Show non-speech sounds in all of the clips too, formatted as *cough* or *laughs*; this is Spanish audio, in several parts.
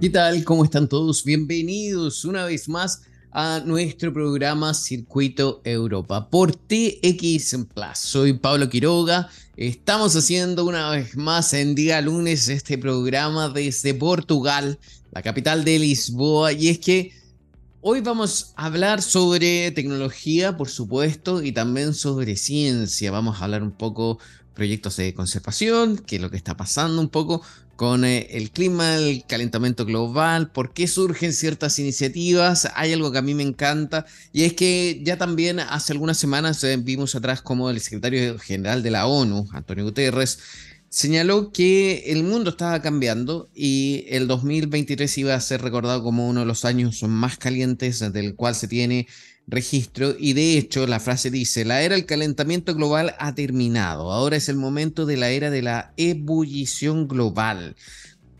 ¿Qué tal? ¿Cómo están todos? Bienvenidos una vez más a nuestro programa Circuito Europa por TX Plus. Soy Pablo Quiroga. Estamos haciendo una vez más en día lunes este programa desde Portugal, la capital de Lisboa. Y es que hoy vamos a hablar sobre tecnología, por supuesto, y también sobre ciencia. Vamos a hablar un poco proyectos de conservación, qué es lo que está pasando un poco con eh, el clima, el calentamiento global, por qué surgen ciertas iniciativas. Hay algo que a mí me encanta y es que ya también hace algunas semanas eh, vimos atrás como el secretario general de la ONU, Antonio Guterres, señaló que el mundo estaba cambiando y el 2023 iba a ser recordado como uno de los años más calientes del cual se tiene registro y de hecho la frase dice, la era del calentamiento global ha terminado, ahora es el momento de la era de la ebullición global.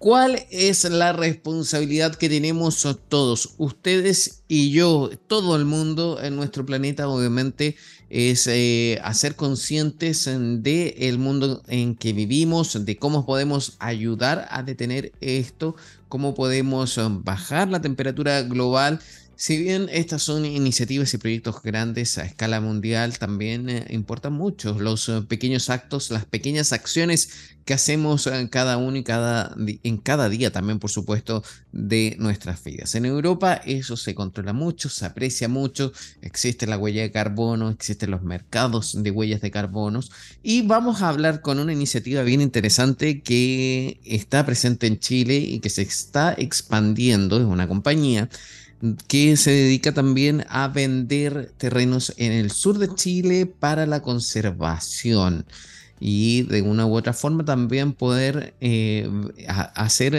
¿Cuál es la responsabilidad que tenemos todos, ustedes y yo, todo el mundo en nuestro planeta, obviamente, es eh, hacer conscientes de el mundo en que vivimos, de cómo podemos ayudar a detener esto, cómo podemos bajar la temperatura global si bien estas son iniciativas y proyectos grandes a escala mundial, también eh, importan mucho los eh, pequeños actos, las pequeñas acciones que hacemos en cada uno y cada, en cada día también, por supuesto, de nuestras vidas. En Europa eso se controla mucho, se aprecia mucho, existe la huella de carbono, existen los mercados de huellas de carbonos y vamos a hablar con una iniciativa bien interesante que está presente en Chile y que se está expandiendo, es una compañía que se dedica también a vender terrenos en el sur de Chile para la conservación y de una u otra forma también poder eh, hacer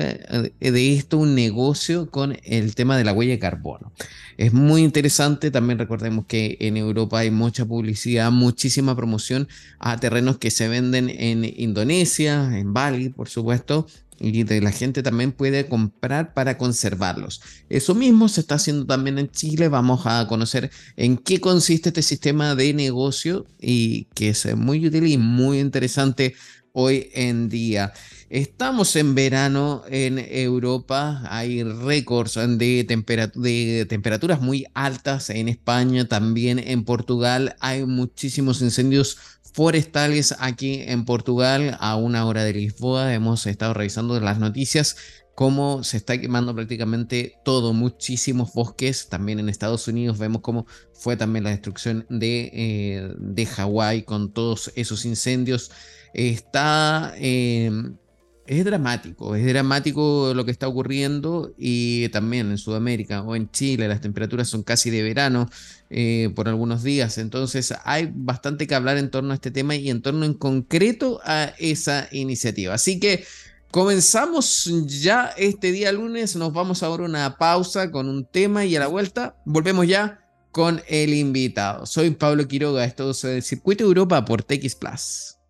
eh, de esto un negocio con el tema de la huella de carbono. Es muy interesante, también recordemos que en Europa hay mucha publicidad, muchísima promoción a terrenos que se venden en Indonesia, en Bali, por supuesto, y la gente también puede comprar para conservarlos. Eso mismo se está haciendo también en Chile. Vamos a conocer en qué consiste este sistema de negocio y que es muy útil y muy interesante hoy en día. Estamos en verano en Europa, hay récords de, de, temperaturas muy altas en España, también en Portugal hay muchísimos incendios forestales aquí en Portugal, a una hora de Lisboa. Hemos estado revisando las noticias cómo se está quemando prácticamente todo, muchísimos bosques. También en Estados Unidos vemos cómo fue también la destrucción de, eh, de Hawái con todos esos incendios. Está em, es dramático, es dramático lo que está ocurriendo y también en Sudamérica o en Chile las temperaturas son casi de verano eh, por algunos días, entonces hay bastante que hablar en torno a este tema y en torno en concreto a esa iniciativa. Así que comenzamos ya este día lunes, nos vamos ahora a una pausa con un tema y a la vuelta volvemos ya con el invitado. Soy Pablo Quiroga, esto es el Circuito Europa por TX Plus.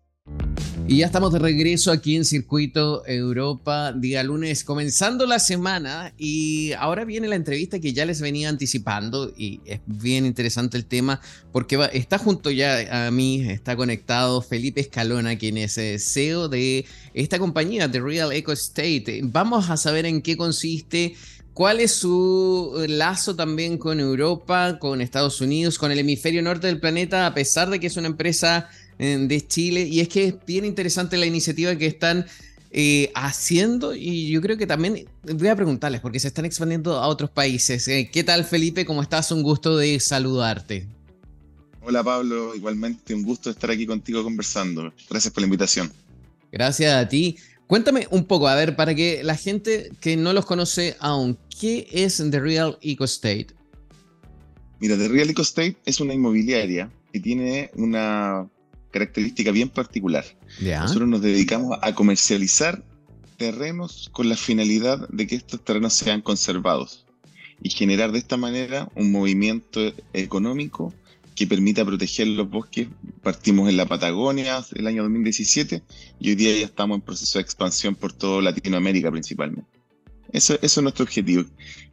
Y ya estamos de regreso aquí en Circuito Europa, día lunes, comenzando la semana y ahora viene la entrevista que ya les venía anticipando y es bien interesante el tema porque está junto ya a mí, está conectado Felipe Escalona, quien es eh, CEO de esta compañía, The Real Eco Estate. Vamos a saber en qué consiste, ¿Cuál es su lazo también con Europa, con Estados Unidos, con el hemisferio norte del planeta, a pesar de que es una empresa de Chile. Y es que es bien interesante la iniciativa que están eh, haciendo y yo creo que también voy a preguntarles porque se están expandiendo a otros países. Eh, ¿Qué tal Felipe? ¿Cómo estás? Un gusto de saludarte. Hola Pablo, igualmente un gusto estar aquí contigo conversando. Gracias por la invitación. Gracias a ti. Cuéntame un poco, a ver, para que la gente que no los conoce aún, ¿qué es The Real Eco Estate? Mira, The Real Eco Estate es una inmobiliaria que tiene una característica bien particular. Nosotros nos dedicamos a comercializar terrenos con la finalidad de que estos terrenos sean conservados y generar de esta manera un movimiento económico que permita proteger los bosques. Partimos en la Patagonia el año 2017 y hoy día ya estamos en proceso de expansión por toda Latinoamérica principalmente. Eso, es nuestro objetivo.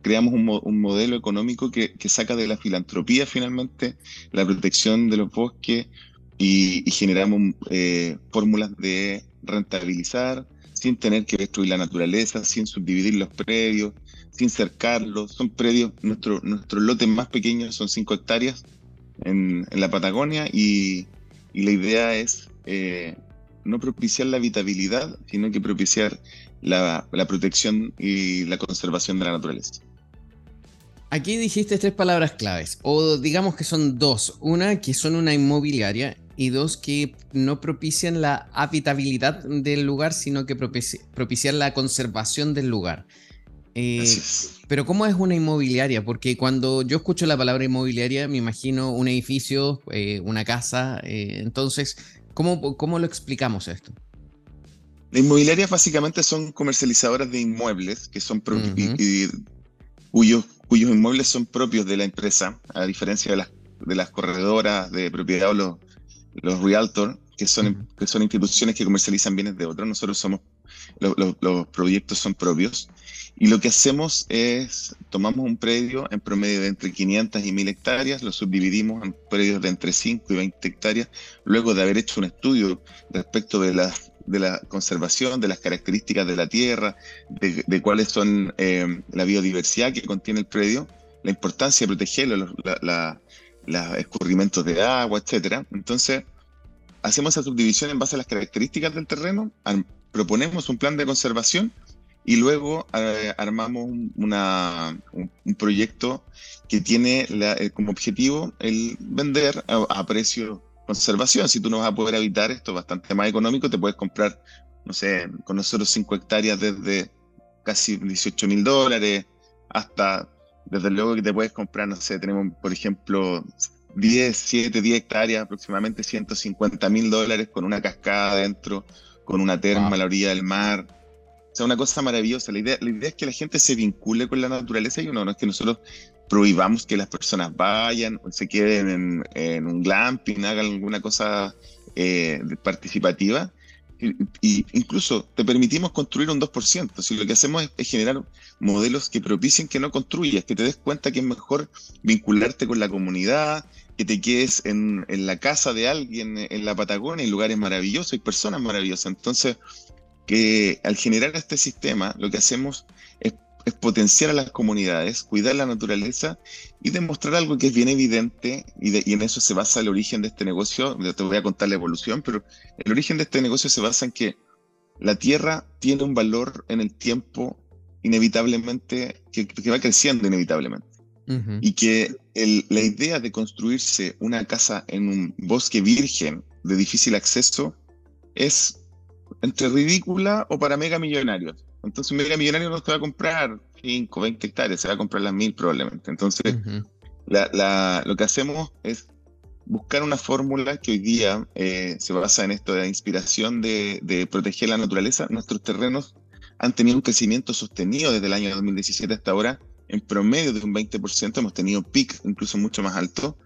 Creamos un, modelo económico que, que, saca de la filantropía finalmente la protección de los bosques, y, generamos eh, fórmulas de rentabilizar, sin tener que destruir la naturaleza, sin subdividir los predios, sin cercarlos. Son predios, nuestro, nuestros lotes más pequeños son 5 hectáreas en, la Patagonia y, la idea es eh, no propiciar la habitabilidad, sino que propiciar la, protección y la conservación de la naturaleza. Aquí dijiste tres palabras claves, o digamos que son dos. Una, que son una inmobiliaria, y dos, que no propician la habitabilidad del lugar, sino que propician la conservación del lugar. Eh, pero ¿cómo es una inmobiliaria? Porque cuando yo escucho la palabra inmobiliaria me imagino un edificio, eh, una casa. Eh, entonces, ¿cómo, ¿cómo lo explicamos esto? Las inmobiliarias básicamente son comercializadoras de inmuebles que son cuyos, cuyos inmuebles son propios de la empresa, a diferencia de las, de las corredoras de propiedad o los, los realtor, que son, que son instituciones que comercializan bienes de otros. Nosotros somos, los proyectos son propios. Y lo que hacemos es, tomamos un predio en promedio de entre 500 y 1000 hectáreas, lo subdividimos en predios de entre 5 y 20 hectáreas, luego de haber hecho un estudio respecto de la, de la conservación, de las características de la tierra, de, cuáles son eh, la biodiversidad que contiene el predio, la importancia de protegerlo, los la, escurrimientos de agua, etc. Entonces, hacemos esa subdivisión en base a las características del terreno, proponemos un plan de conservación y luego eh, armamos un, proyecto que tiene eh, como objetivo el vender a, precio conservación. Si tú no vas a poder habitar esto bastante más económico, te puedes comprar, no sé, con nosotros 5 hectáreas desde casi 18 mil dólares hasta, desde luego que te puedes comprar, no sé, tenemos por ejemplo 10, 7, 10 hectáreas, aproximadamente 150 mil dólares con una cascada adentro, con una terma a la orilla del mar o sea, una cosa maravillosa. La idea, la idea es que la gente se vincule con la naturaleza y uno no es que nosotros prohibamos que las personas vayan o se queden en, un glamping, hagan alguna cosa eh, participativa. Y, incluso te permitimos construir un 2%. Si lo que hacemos es, generar modelos que propicien que no construyas, que te des cuenta que es mejor vincularte con la comunidad, que te quedes en, en la casa de alguien en la Patagonia, en lugares maravillosos y personas maravillosas. Entonces, que al generar este sistema lo que hacemos es, potenciar a las comunidades, cuidar la naturaleza y demostrar algo que es bien evidente y, en eso se basa el origen de este negocio. Te voy a contar la evolución, pero el origen de este negocio se basa en que la tierra tiene un valor en el tiempo inevitablemente, que, va creciendo inevitablemente. Y que la idea de construirse una casa en un bosque virgen de difícil acceso es entre ridícula o para mega millonarios. Entonces, un mega millonario no se va a comprar 5, 20 hectáreas, se va a comprar las mil probablemente. Entonces, lo que hacemos es buscar una fórmula que hoy día eh, se basa en esto de la inspiración de, proteger la naturaleza. Nuestros terrenos han tenido un crecimiento sostenido desde el año 2017 hasta ahora, en promedio de un 20%, hemos tenido pic incluso mucho más alto.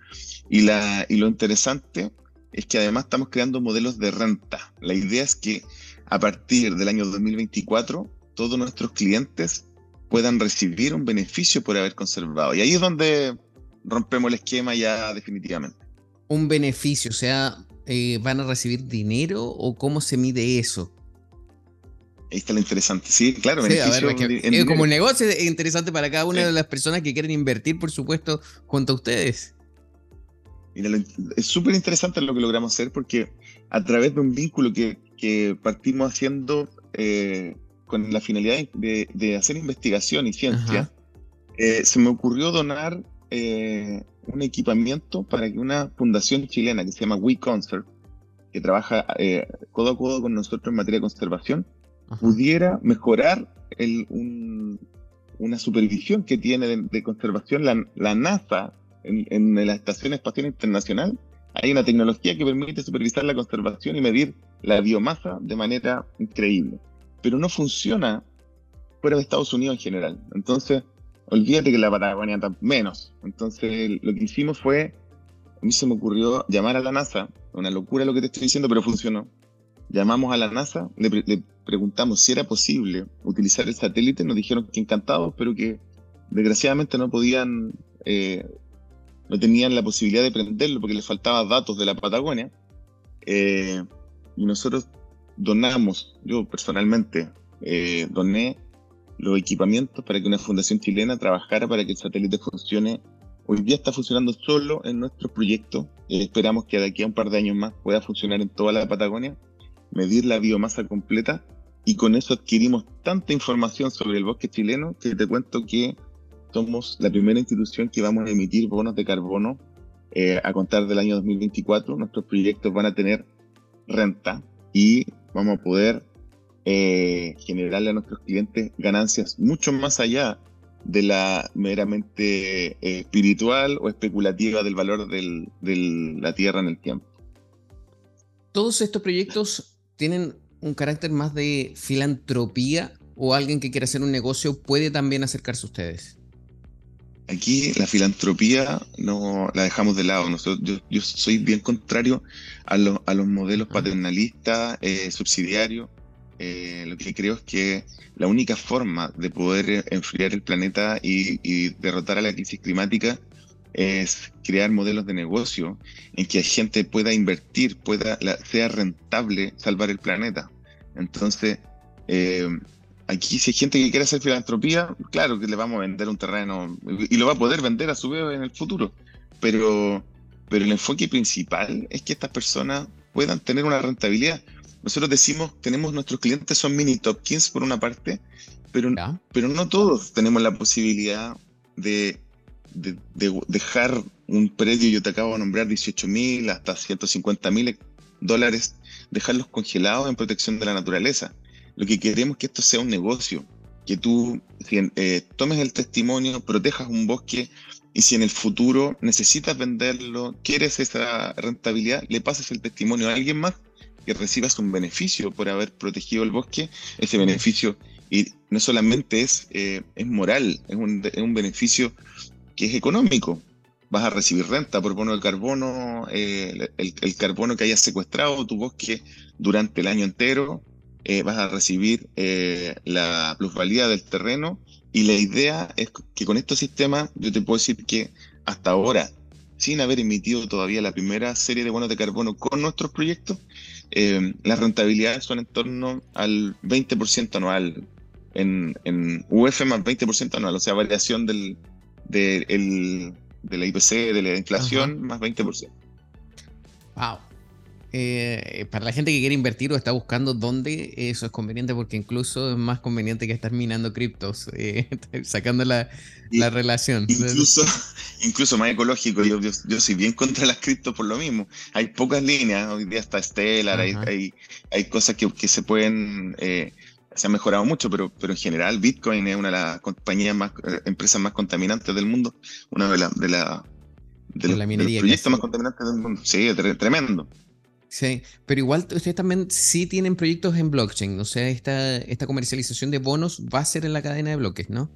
Y, la, y lo interesante es que además estamos creando modelos de renta. La idea es que a partir del año 2024 todos nuestros clientes puedan recibir un beneficio por haber conservado. Y ahí es donde rompemos el esquema ya definitivamente. Un beneficio, o sea, eh, ¿van a recibir dinero o cómo se mide eso? Ahí está lo interesante. Sí, claro, beneficio. como un negocio es interesante para cada una de las personas que quieren invertir, por supuesto, junto a ustedes. Mira, es súper interesante lo que logramos hacer porque a través de un vínculo que, que partimos haciendo eh, con la finalidad de, hacer investigación y ciencia, eh, se me ocurrió donar eh, un equipamiento para que una fundación chilena que se llama WeConserve, que trabaja codo a codo con nosotros en materia de conservación, pudiera mejorar el, una supervisión que tiene de, conservación la, la NASA en, la Estación Espacial Internacional. Hay una tecnología que permite supervisar la conservación y medir la biomasa de manera increíble. Pero no funciona fuera de Estados Unidos en general. Entonces, olvídate que la Patagonia menos. Entonces, lo que hicimos fue, a mí se me ocurrió llamar a la NASA, una locura lo que te estoy diciendo, pero funcionó. Llamamos a la NASA, le, preguntamos si era posible utilizar el satélite, nos dijeron que encantados, pero que desgraciadamente no podían eh, no tenían la posibilidad de prenderlo porque les faltaba datos de la Patagonia. Eh, y nosotros donamos, yo personalmente, eh, doné los equipamientos para que una fundación chilena trabajara para que el satélite funcione. Hoy día está funcionando solo en nuestro proyecto. Eh, esperamos que de aquí a un par de años más pueda funcionar en toda la Patagonia, medir la biomasa completa y con eso adquirimos tanta información sobre el bosque chileno que te cuento que somos la primera institución que vamos a emitir bonos de carbono eh, a contar del año 2024. Nuestros proyectos van a tener renta y vamos a poder eh, generarle a nuestros clientes ganancias mucho más allá de la meramente eh, espiritual o especulativa del valor de la tierra en el tiempo. Todos estos proyectos tienen un carácter más de filantropía o alguien que quiera hacer un negocio puede también acercarse a ustedes? Aquí la filantropía no la dejamos de lado. Nosotros, yo, soy bien contrario a, a los modelos paternalistas, eh, subsidiarios. Eh, lo que creo es que la única forma de poder enfriar el planeta y, derrotar a la crisis climática es crear modelos de negocio en que la gente pueda invertir, pueda sea rentable salvar el planeta. Entonces, eh, aquí si hay gente que quiere hacer filantropía, claro que le vamos a vender un terreno y lo va a poder vender a su vez en el futuro. Pero, pero el enfoque principal es que estas personas puedan tener una rentabilidad. Nosotros decimos, tenemos nuestros clientes son mini Topkins por una parte, pero, pero no todos tenemos la posibilidad de, de, dejar un predio, yo te acabo de nombrar 18 mil hasta 150 mil dólares dejarlos congelados en protección de la naturaleza. Lo que queremos es que esto sea un negocio, que tú eh, tomes el testimonio, protejas un bosque y si en el futuro necesitas venderlo, quieres esa rentabilidad, le pases el testimonio a alguien más que recibas un beneficio por haber protegido el bosque. Ese beneficio y no solamente es, eh, es moral, es un, es un beneficio que es económico vas a recibir renta por bono de carbono, eh, el, carbono que hayas secuestrado tu bosque durante el año entero, eh, vas a recibir eh, la plusvalía del terreno y la idea es que con estos sistemas yo te puedo decir que hasta ahora, sin haber emitido todavía la primera serie de bonos de carbono con nuestros proyectos, las rentabilidades son en torno al 20% anual, en, en UF más 20% anual, o sea, variación del, del de la IPC, de la inflación, más 20%. Wow. Eh, para la gente que quiere invertir o está buscando dónde eso es conveniente, porque incluso es más conveniente que estar minando criptos, eh, *laughs* sacando la, relación. Incluso, *laughs* incluso más ecológico, yo, yo, soy bien contra las criptos por lo mismo. Hay pocas líneas, hoy día está Stellar, hay, hay, hay, cosas que, que se pueden eh, se ha mejorado mucho, pero, pero en general Bitcoin es una de las compañías más, eh, empresas más contaminantes del mundo, una de, las de, la, de, los, proyectos más contaminantes del mundo. Sí, tremendo. Sí, pero igual ustedes también sí tienen proyectos en blockchain, o sea, esta, esta comercialización de bonos va a ser en la cadena de bloques, ¿no?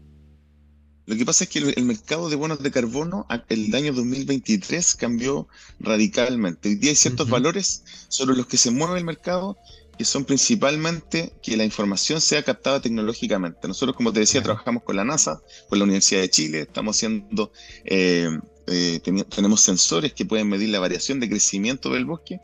Lo que pasa es que el, mercado de bonos de carbono el año 2023 cambió radicalmente. Hoy día hay ciertos valores sobre los que se mueve el mercado que son principalmente que la información sea captada tecnológicamente. Nosotros, como te decía, trabajamos con la NASA, con la Universidad de Chile, estamos haciendo, eh, eh, tenemos sensores que pueden medir la variación de crecimiento del bosque.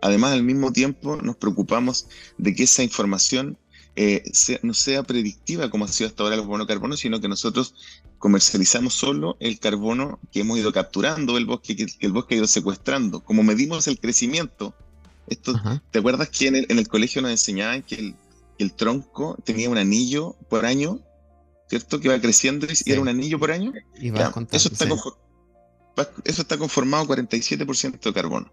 Además, al mismo tiempo, nos preocupamos de que esa información eh, no sea predictiva como ha sido hasta ahora los bonos carbono, sino que nosotros comercializamos solo el carbono que hemos ido capturando del bosque, que el bosque ha ido secuestrando. Como medimos el crecimiento esto, ¿Te acuerdas que en el, colegio nos enseñaban que el, tronco tenía un anillo por año, ¿cierto? Que va creciendo y era un anillo por año. eso, está eso está conformado 47% de carbono.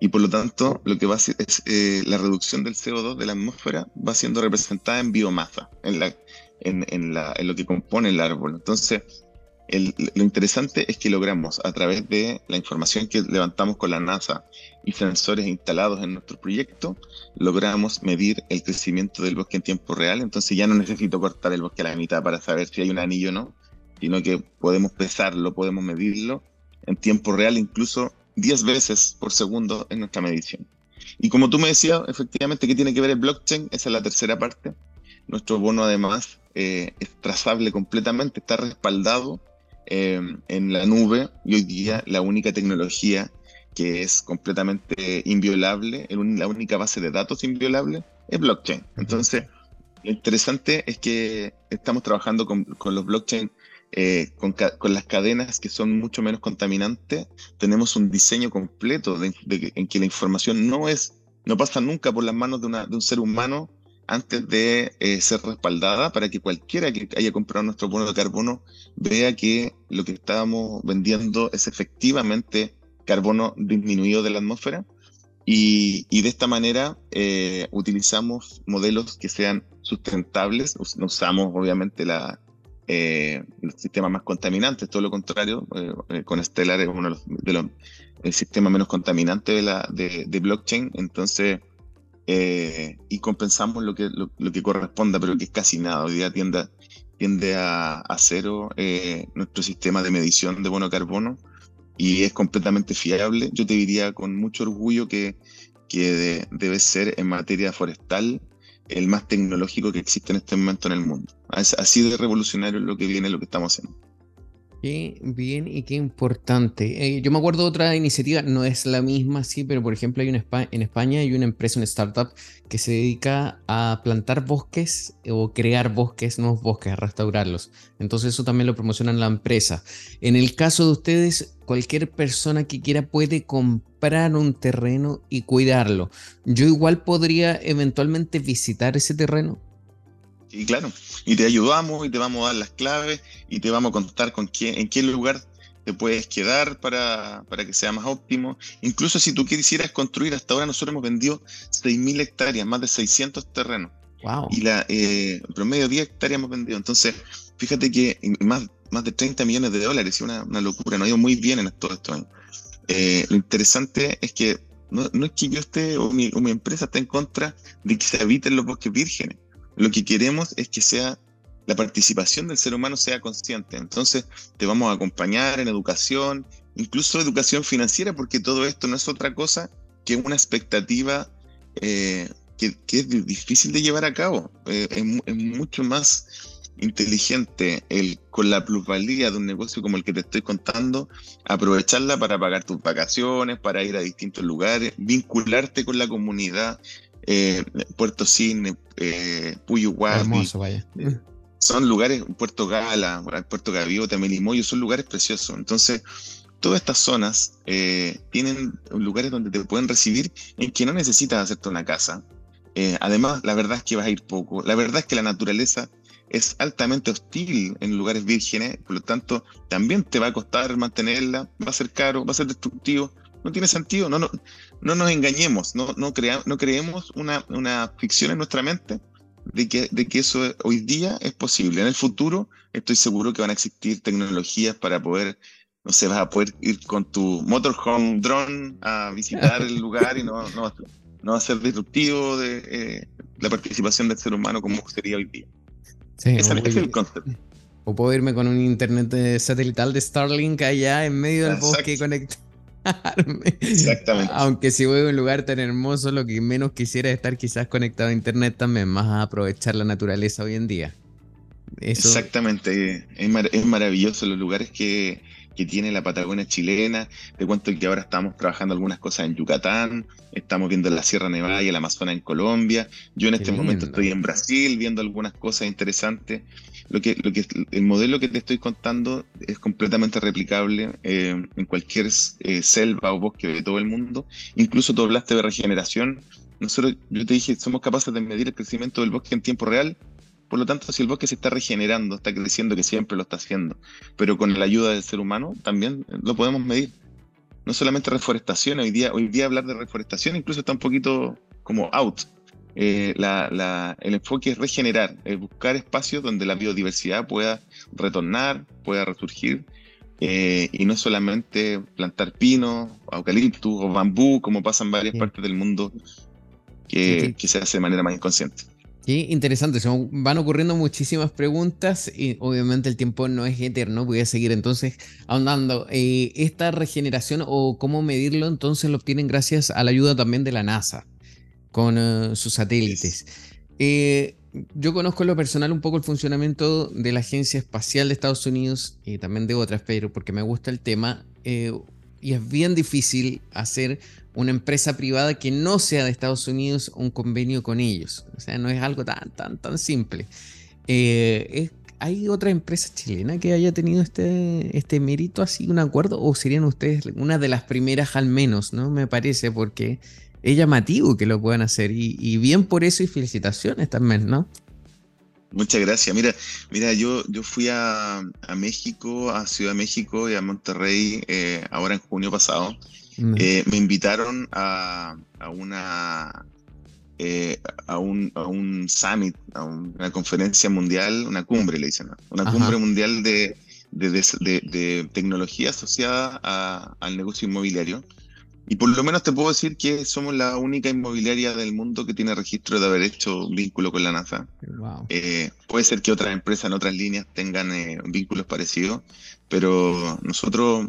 Y por lo tanto, lo que va a es eh, la reducción del CO2 de la atmósfera va siendo representada en biomasa, en, la, en, la, en lo que compone el árbol. Entonces, lo interesante es que logramos, a través de la información que levantamos con la NASA y sensores instalados en nuestro proyecto, logramos medir el crecimiento del bosque en tiempo real. Entonces ya no necesito cortar el bosque a la mitad para saber si hay un anillo o no, sino que podemos pesarlo, podemos medirlo en tiempo real, incluso 10 veces por segundo en nuestra medición. Y como tú me decías, efectivamente, ¿qué tiene que ver el blockchain? Esa es la tercera parte. Nuestro bono además eh, es trazable completamente, está respaldado Em, en la nube y hoy día la única tecnología que es completamente inviolable, la única base de datos inviolable es blockchain. Entonces, lo interesante es que estamos trabajando con, los blockchain, eh, con, las cadenas que son mucho menos contaminantes. Tenemos un diseño completo en que la información no es, no pasa nunca por las manos de, un ser humano antes de eh, ser respaldada para que cualquiera que haya comprado nuestro bono de carbono vea que lo que estábamos vendiendo es efectivamente carbono disminuido de la atmósfera y, de esta manera eh, utilizamos modelos que sean sustentables, usamos obviamente la, eh, los sistemas más contaminantes, todo lo contrario, con Stellar es uno de los, sistemas menos contaminantes de, la, de, de blockchain, entonces eh, y compensamos lo que, lo, que corresponda, pero que es casi nada. Hoy día tiende, tiende a, cero eh, nuestro sistema de medición de bono carbono y es completamente fiable. Yo te diría con mucho orgullo que, que debe ser en materia forestal el más tecnológico que existe en este momento en el mundo. Así de revolucionario es lo que viene, lo que estamos haciendo. Qué bien y qué importante. Eh, yo me acuerdo de otra iniciativa, no es la misma, sí, pero por ejemplo hay una en España hay una empresa, una startup que se dedica a plantar bosques o crear bosques, nuevos bosques, a restaurarlos. Entonces eso también lo promocionan la empresa. En el caso de ustedes, cualquier persona que quiera puede comprar un terreno y cuidarlo. Yo igual podría eventualmente visitar ese terreno. Y claro, y te ayudamos y te vamos a dar las claves y te vamos a contar con quién, en qué lugar te puedes quedar para, para que sea más óptimo. Incluso si tú quisieras construir, hasta ahora nosotros hemos vendido 6.000 hectáreas, más de 600 terrenos. Wow. Y la eh, promedio 10 hectáreas hemos vendido. Entonces, fíjate que más, más de 30 millones de dólares, es una, una, locura, nos ha ido muy bien en todo esto. Eh, lo interesante es que no, no, es que yo esté o mi, o mi empresa esté en contra de que se habiten los bosques vírgenes. Lo que queremos es que sea la participación del ser humano sea consciente. Entonces, te vamos a acompañar en educación, incluso educación financiera, porque todo esto no es otra cosa que una expectativa eh, que, es difícil de llevar a cabo. Eh, es, mucho más inteligente el con la plusvalía de un negocio como el que te estoy contando, aprovecharla para pagar tus vacaciones, para ir a distintos lugares, vincularte con la comunidad, eh, Puerto Cine, eh. Eh, son lugares, Puerto Gala, Puerto Gaviota, Melimoyo, son lugares preciosos. Entonces, todas estas zonas eh, tienen lugares donde te pueden recibir en que no necesitas hacerte una casa. además, la verdad es que vas a ir poco. La verdad es que la naturaleza es altamente hostil en lugares vírgenes, por lo tanto, también te va a costar mantenerla, va a ser caro, va a ser destructivo, no tiene sentido, no, no, no nos engañemos, no, no, no creemos una, una ficción en nuestra mente de que, de que eso hoy día es posible. En el futuro estoy seguro que van a existir tecnologías para poder, no sé, vas a poder ir con tu motorhome drone a visitar el lugar y no, no, no va a ser disruptivo de eh, la participación del ser humano como sería hoy día. Sí, es el concepto. O puedo irme con un internet satelital de Starlink allá en medio del bosque conectado Exactamente. Aunque si voy a un lugar tan hermoso, lo que menos quisiera es estar quizás conectado a internet también, más a aprovechar la naturaleza hoy en día. Exactamente, es, es maravilloso los lugares que, que tiene la Patagonia chilena. Te cuento que ahora estamos trabajando algunas cosas en Yucatán, estamos viendo la Sierra Nevada y el Amazonas en Colombia. Yo en este momento estoy en Brasil viendo algunas cosas interesantes. Lo que, lo el modelo que te estoy contando es completamente replicable eh, en cualquier eh, selva o bosque de todo el mundo. Incluso tú hablaste de regeneración. Nosotros, yo te dije, somos capaces de medir el crecimiento del bosque en tiempo real por lo tanto, si el bosque se está regenerando, está creciendo, que siempre lo está haciendo, pero con la ayuda del ser humano, también lo podemos medir. No solamente reforestación, hoy día, hoy día hablar de reforestación incluso está un poquito como out. Eh, el enfoque es regenerar, es buscar espacios donde la biodiversidad pueda retornar, pueda resurgir, eh, y no solamente plantar pino, eucaliptus o bambú, como pasa en varias partes del mundo, que, que se hace de manera más inconsciente. Qué interesante, se van ocurriendo muchísimas preguntas y obviamente el tiempo no es eterno, voy a seguir entonces ahondando. Eh, esta regeneración o cómo medirlo entonces lo obtienen gracias a la ayuda también de la NASA con eh, sus satélites. Eh, yo conozco en lo personal un poco el funcionamiento de la Agencia Espacial de Estados Unidos y también de otras, pero porque me gusta el tema. y es bien difícil hacer una empresa privada que no sea de Estados Unidos un convenio con ellos. O sea, no es algo tan, tan, tan simple. Eh, ¿Hay otra empresa chilena que haya tenido este, este mérito, así un acuerdo? ¿O serían ustedes una de las primeras al menos, no? Me parece, porque es llamativo que lo puedan hacer. Y, bien por eso y felicitaciones también, ¿no? Muchas gracias. Mira, mira, yo, yo fui a, México, a Ciudad de México y a Monterrey eh, ahora en junio pasado. Eh, me invitaron a, una eh, a, un, a un summit, a una conferencia mundial, una cumbre, le dicen, una cumbre mundial de, de, tecnología asociada al negocio inmobiliario. Y por lo menos te puedo decir que somos la única inmobiliaria del mundo que tiene registro de haber hecho un vínculo con la NASA. Eh, puede ser que otras empresas en otras líneas tengan vínculos parecidos, pero nosotros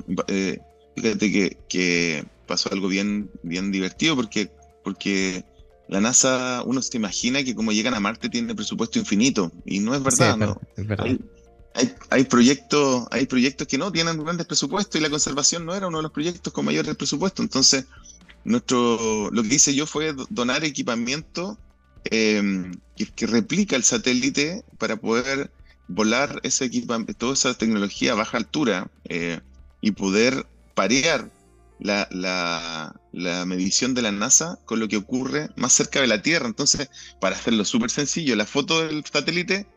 Fíjate que, que, pasó algo bien, bien divertido porque, porque la NASA, uno se imagina que como llegan a Marte tiene presupuesto infinito y no es verdad. ¿no? Hay, hay, proyectos, hay proyectos que no tienen grandes presupuestos y la conservación no era uno de los proyectos con mayor presupuesto. Entonces, nuestro, lo que hice yo fue donar equipamiento em, que, replica el satélite para poder volar ese equipamiento, toda esa tecnología a baja altura eh, y poder parear la, la, medición de la NASA con lo que ocurre más cerca de la Tierra. Entonces, para hacerlo súper sencillo, la foto del satélite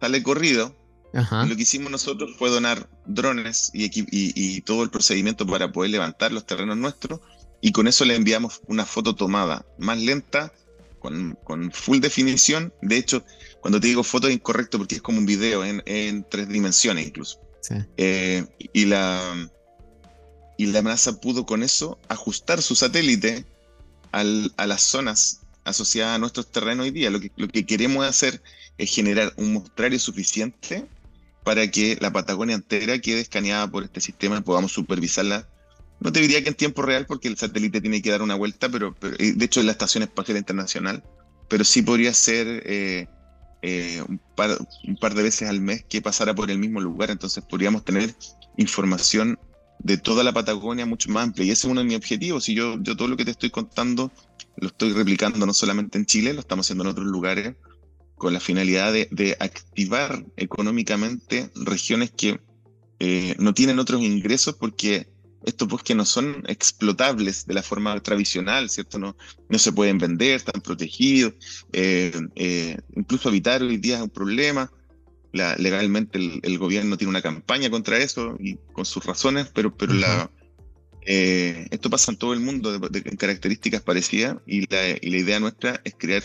sale corrido. Lo que hicimos nosotros fue donar drones y, y, todo el procedimiento para poder levantar los terrenos nuestros. Y con eso le enviamos una foto tomada más lenta, con, con full definición. De hecho, cuando te digo foto es incorrecto porque es como un video en, en tres dimensiones incluso. Eh, y la, y la NASA pudo con eso ajustar su satélite a las zonas asociadas a nuestros terrenos hoy día. Lo que, lo que queremos hacer es generar un mostrario suficiente para que la Patagonia entera quede escaneada por este sistema y podamos supervisarla. No te diría que en tiempo real, porque el satélite tiene que dar una vuelta, pero, de hecho es la Estación Espacial Internacional, pero sí podría ser eh, eh, un, par, de veces al mes que pasara por el mismo lugar, entonces podríamos tener información de toda la Patagonia mucho más amplia. Y ese es uno de mis objetivos. Y yo, yo todo lo que te estoy contando lo estoy replicando no solamente en Chile, lo estamos haciendo en otros lugares, con la finalidad de, activar económicamente regiones que eh, no tienen otros ingresos porque estos bosques no son explotables de la forma tradicional, ¿cierto? No, no se pueden vender, están protegidos, eh, eh, incluso habitar hoy día es un problema legalmente el, gobierno tiene una campaña contra eso y con sus razones, pero, pero la, esto pasa en todo el mundo de, características parecidas y la, y la, idea nuestra es crear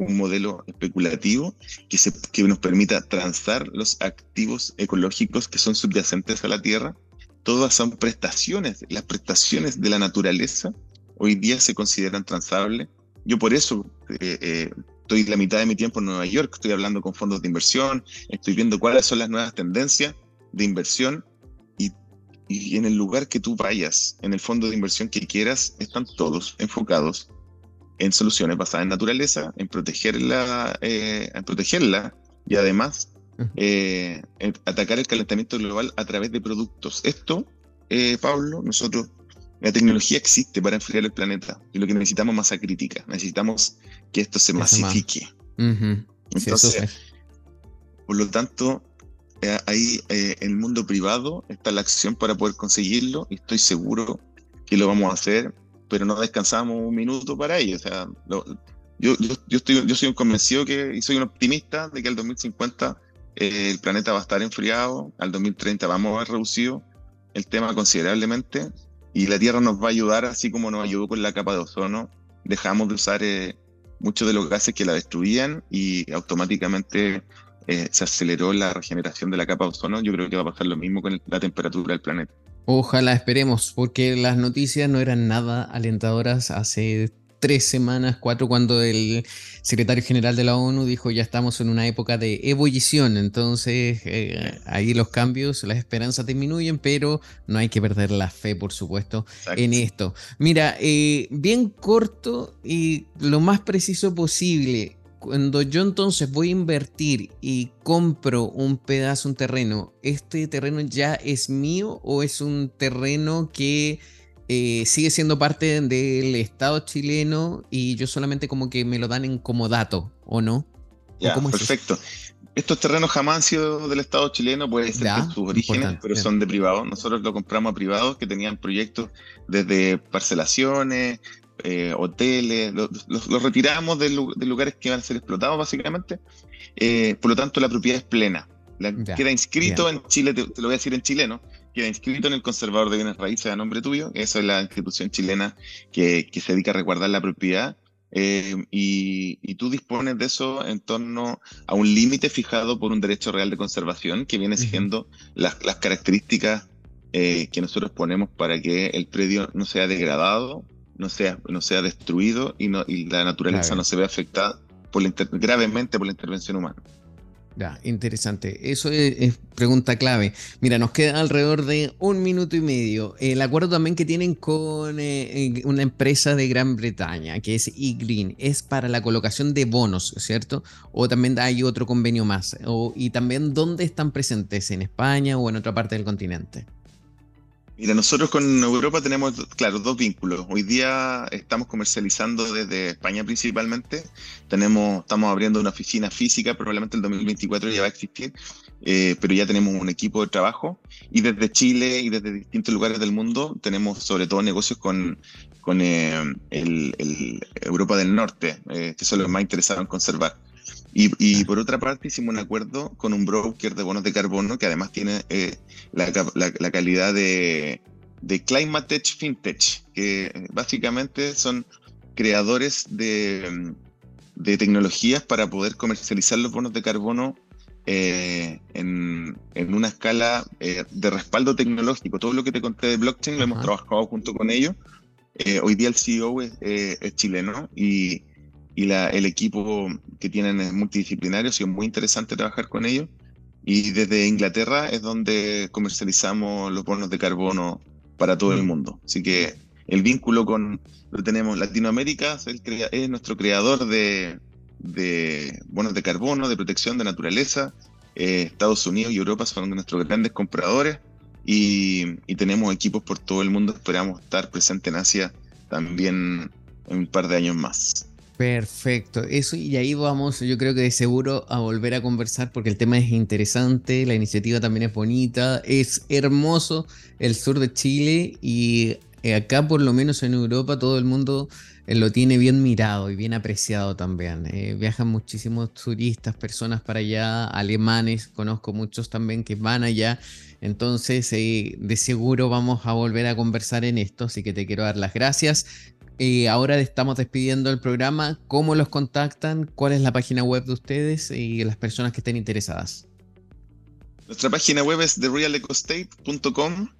un modelo especulativo que, nos permita transar los activos ecológicos que son subyacentes a la Tierra. Todas son prestaciones, las prestaciones de la naturaleza hoy día se consideran transables. Yo por eso eh, eh, estoy la mitad de mi tiempo en Nueva York, estoy hablando con fondos de inversión, estoy viendo cuáles son las nuevas tendencias de inversión y, en el lugar que tú vayas, en el fondo de inversión que quieras, están todos enfocados en soluciones basadas en naturaleza, en protegerla, eh, en protegerla y además eh, atacar el calentamiento global a través de productos. Esto, eh, Pablo, nosotros la tecnología existe para enfriar el planeta y lo que necesitamos es masa crítica. Necesitamos que esto se masifique. Entonces, por lo tanto, eh, ahí en el mundo privado está la acción para poder conseguirlo y estoy seguro que lo vamos a hacer, pero no descansamos un minuto para ello. O sea, yo, estoy, soy un convencido que, y soy un optimista de que al 2050 eh, el planeta va a estar enfriado, al 2030 vamos a haber reducido el tema considerablemente y la Tierra nos va a ayudar, así como nos ayudó con la capa de ozono. Dejamos de usar eh, muchos de los gases que la destruían y automáticamente eh, se aceleró la regeneración de la capa de ozono. Yo creo que va a pasar lo mismo con la temperatura del planeta. Ojalá esperemos, porque las noticias no eran nada alentadoras hace tres semanas, cuatro, cuando el secretario general de la ONU dijo ya estamos en una época de ebullición, entonces eh, ahí los cambios, las esperanzas disminuyen, pero no hay que perder la fe, por supuesto, en esto. Mira, eh, bien corto y lo más preciso posible. Cuando yo entonces voy a invertir y compro un pedazo, un terreno, ¿este terreno ya es mío o es un terreno que eh, sigue siendo parte del Estado chileno y yo solamente como que me lo dan en como dato, ¿o no? Ya, perfecto. Estos terrenos jamás han sido del Estado chileno, puede ser que sus orígenes, pero son de privados. Nosotros lo compramos a privados que tenían proyectos desde parcelaciones, eh, hoteles, los retiramos de, lugares que iban a ser explotados básicamente. Eh, por lo tanto, la propiedad es plena. queda inscrito en Chile, te, lo voy a decir en chileno, queda inscrito en el conservador de bienes raíces a nombre tuyo. Esa es la institución chilena que, que se dedica a resguardar la propiedad. Eh, y, y, tú dispones de eso en torno a un límite fijado por un derecho real de conservación que viene siendo las, las, características que nosotros ponemos para que el predio no sea degradado no sea, no sea destruido y, no, y la naturaleza no se vea afectada por gravemente por la intervención humana. Ya, interesante. Eso es, pregunta clave. Mira, nos queda alrededor de un minuto y medio. El acuerdo también que tienen con eh, una empresa de Gran Bretaña, que es eGreen, es para la colocación de bonos, ¿cierto? O también hay otro convenio más. O, y también, ¿dónde están presentes? ¿En España o en otra parte del continente? Mira, nosotros con Europa tenemos, claro, dos vínculos. Hoy día estamos comercializando desde España principalmente. Tenemos, estamos abriendo una oficina física, probablemente el 2024 ya va a existir, eh, pero ya tenemos un equipo de trabajo. Y desde Chile y desde distintos lugares del mundo tenemos sobre todo negocios con, con eh, el, Europa del Norte, eh, que son los más interesados en conservar. Y, por otra parte hicimos un acuerdo con un broker de bonos de carbono que además tiene eh, la, calidad de, de Climate Tech FinTech, que básicamente son creadores de, de, tecnologías para poder comercializar los bonos de carbono eh, en, en, una escala eh, de respaldo tecnológico. Todo lo que te conté de blockchain lo hemos trabajado junto con ellos. hoy día el CEO es, es chileno y y la, el equipo que tienen es multidisciplinario, ha sido muy interesante trabajar con ellos. Y desde Inglaterra es donde comercializamos los bonos de carbono para todo el mundo. Así que el vínculo con lo tenemos Latinoamérica, es, nuestro creador de, de, bonos de carbono, de protección de naturaleza. Eh, Estados Unidos y Europa son nuestros grandes compradores y, y, tenemos equipos por todo el mundo. Esperamos estar presentes en Asia también en un par de años más. Perfecto, eso y ahí vamos, yo creo que de seguro a volver a conversar porque el tema es interesante, la iniciativa también es bonita, es hermoso el sur de Chile y eh, acá por lo menos en Europa todo el mundo eh, lo tiene bien mirado y bien apreciado también. Eh, viajan muchísimos turistas, personas para allá, alemanes, conozco muchos también que van allá, entonces de seguro vamos a volver a conversar en esto, así que te quiero dar las gracias. Eh, ahora estamos despidiendo el programa. ¿Cómo los contactan? ¿Cuál es la página web de ustedes y las personas que estén interesadas? Nuestra página web es therealecostate.com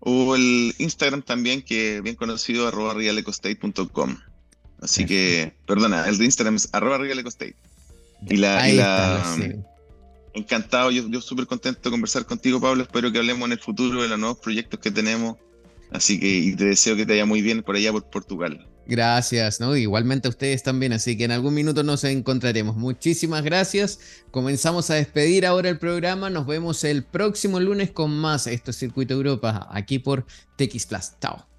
o el Instagram también, que bien conocido, arroba realecostate.com. Así que, perdona, el de Instagram es arroba realecostate. Y la... Encantado, yo, yo súper contento de conversar contigo, Pablo. Espero que hablemos en el futuro de los nuevos proyectos que tenemos Así que te deseo que te vaya muy bien por allá por Portugal. Gracias, ¿no? Igualmente a ustedes también, así que en algún minuto nos encontraremos. Muchísimas gracias. Comenzamos a despedir ahora el programa. Nos vemos el próximo lunes con más. Esto es Circuito Europa, aquí por TX Plus. Chao.